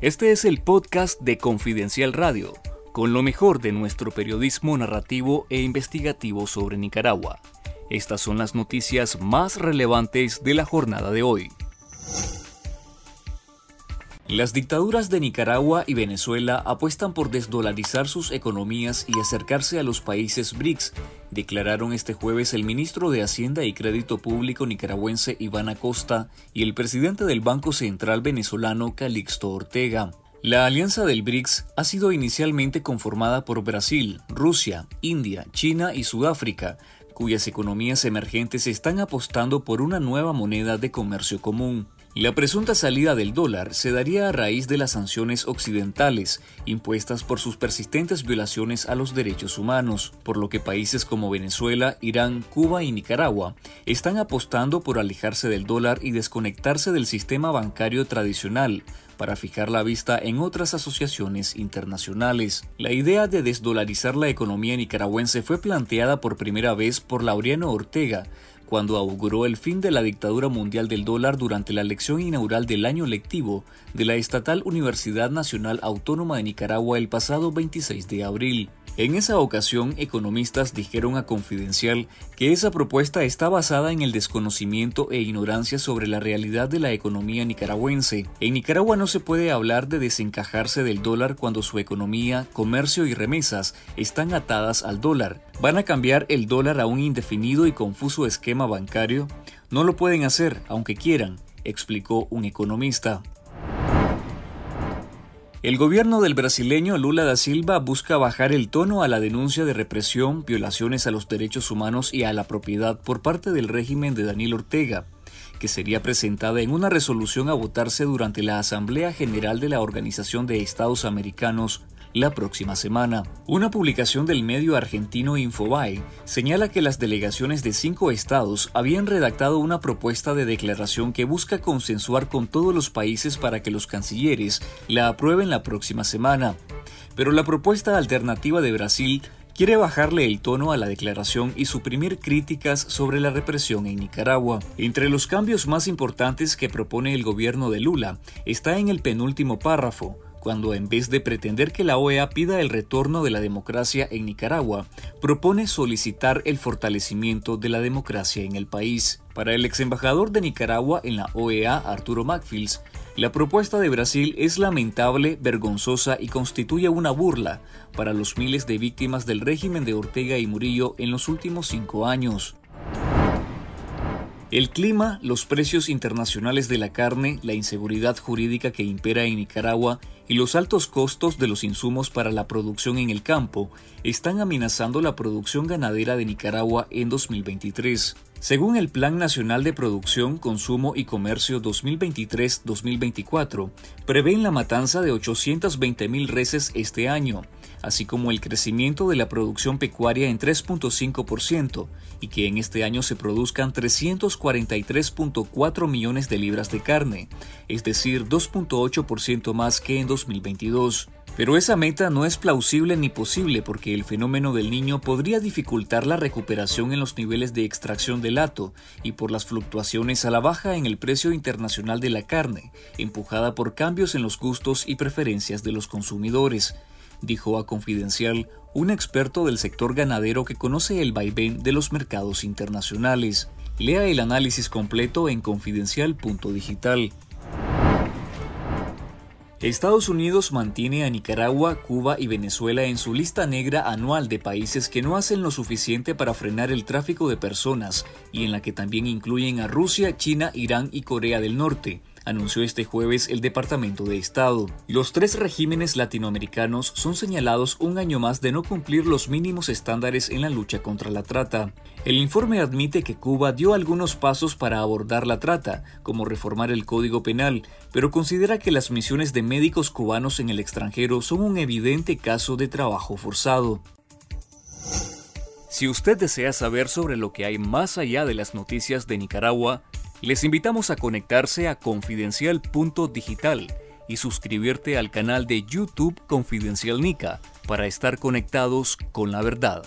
Este es el podcast de Confidencial Radio, con lo mejor de nuestro periodismo narrativo e investigativo sobre Nicaragua. Estas son las noticias más relevantes de la jornada de hoy. Las dictaduras de Nicaragua y Venezuela apuestan por desdolarizar sus economías y acercarse a los países BRICS, declararon este jueves el ministro de Hacienda y Crédito Público nicaragüense Iván Acosta y el presidente del Banco Central venezolano Calixto Ortega. La alianza del BRICS ha sido inicialmente conformada por Brasil, Rusia, India, China y Sudáfrica, cuyas economías emergentes están apostando por una nueva moneda de comercio común. La presunta salida del dólar se daría a raíz de las sanciones occidentales impuestas por sus persistentes violaciones a los derechos humanos, por lo que países como Venezuela, Irán, Cuba y Nicaragua están apostando por alejarse del dólar y desconectarse del sistema bancario tradicional para fijar la vista en otras asociaciones internacionales. La idea de desdolarizar la economía nicaragüense fue planteada por primera vez por Laureano Ortega, cuando auguró el fin de la dictadura mundial del dólar durante la elección inaugural del año lectivo de la Estatal Universidad Nacional Autónoma de Nicaragua el pasado 26 de abril. En esa ocasión, economistas dijeron a Confidencial que esa propuesta está basada en el desconocimiento e ignorancia sobre la realidad de la economía nicaragüense. En Nicaragua no se puede hablar de desencajarse del dólar cuando su economía, comercio y remesas están atadas al dólar. ¿Van a cambiar el dólar a un indefinido y confuso esquema bancario? No lo pueden hacer, aunque quieran, explicó un economista. El gobierno del brasileño Lula da Silva busca bajar el tono a la denuncia de represión, violaciones a los derechos humanos y a la propiedad por parte del régimen de Daniel Ortega, que sería presentada en una resolución a votarse durante la Asamblea General de la Organización de Estados Americanos la próxima semana. Una publicación del medio argentino Infobae señala que las delegaciones de cinco estados habían redactado una propuesta de declaración que busca consensuar con todos los países para que los cancilleres la aprueben la próxima semana. Pero la propuesta alternativa de Brasil quiere bajarle el tono a la declaración y suprimir críticas sobre la represión en Nicaragua. Entre los cambios más importantes que propone el gobierno de Lula está en el penúltimo párrafo, cuando en vez de pretender que la OEA pida el retorno de la democracia en Nicaragua, propone solicitar el fortalecimiento de la democracia en el país. Para el ex embajador de Nicaragua en la OEA, Arturo Macfields, la propuesta de Brasil es lamentable, vergonzosa y constituye una burla para los miles de víctimas del régimen de Ortega y Murillo en los últimos cinco años. El clima, los precios internacionales de la carne, la inseguridad jurídica que impera en Nicaragua y los altos costos de los insumos para la producción en el campo están amenazando la producción ganadera de Nicaragua en 2023. Según el Plan Nacional de Producción, Consumo y Comercio 2023-2024, prevén la matanza de 820.000 reses este año, así como el crecimiento de la producción pecuaria en 3.5% y que en este año se produzcan 343.4 millones de libras de carne, es decir, 2.8% más que en 2022. Pero esa meta no es plausible ni posible porque el fenómeno del niño podría dificultar la recuperación en los niveles de extracción del hato y por las fluctuaciones a la baja en el precio internacional de la carne, empujada por cambios en los gustos y preferencias de los consumidores, dijo a Confidencial un experto del sector ganadero que conoce el vaivén de los mercados internacionales. Lea el análisis completo en confidencial.digital. Estados Unidos mantiene a Nicaragua, Cuba y Venezuela en su lista negra anual de países que no hacen lo suficiente para frenar el tráfico de personas y en la que también incluyen a Rusia, China, Irán y Corea del Norte anunció este jueves el Departamento de Estado. Los tres regímenes latinoamericanos son señalados un año más de no cumplir los mínimos estándares en la lucha contra la trata. El informe admite que Cuba dio algunos pasos para abordar la trata, como reformar el Código Penal, pero considera que las misiones de médicos cubanos en el extranjero son un evidente caso de trabajo forzado. Si usted desea saber sobre lo que hay más allá de las noticias de Nicaragua, les invitamos a conectarse a confidencial.digital y suscribirte al canal de YouTube Confidencial Nica para estar conectados con la verdad.